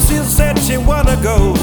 Lucille said she wanna go